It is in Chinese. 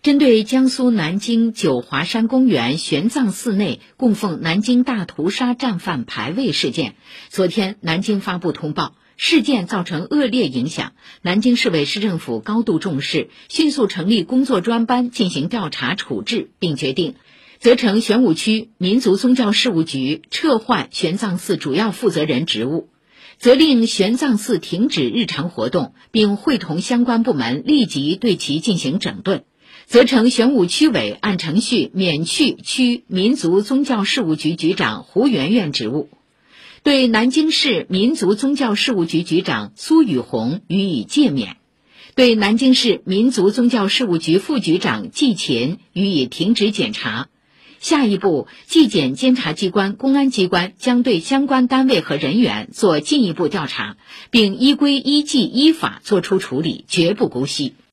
针对江苏南京九华山公园玄奘寺内供奉南京大屠杀战犯牌位事件，昨天南京发布通报，事件造成恶劣影响，南京市委市政府高度重视，迅速成立工作专班进行调查处置，并决定责成玄武区民族宗教事务局撤换玄奘寺主要负责人职务，责令玄奘寺停止日常活动，并会同相关部门立即对其进行整顿。责成玄武区委按程序免去区民族宗教事务局局长胡媛媛职务，对南京市民族宗教事务局局长苏雨红予以诫勉，对南京市民族宗教事务局副局长季勤予以停职检查。下一步，纪检监察机关、公安机关将对相关单位和人员做进一步调查，并依规依纪依法作出处理，绝不姑息。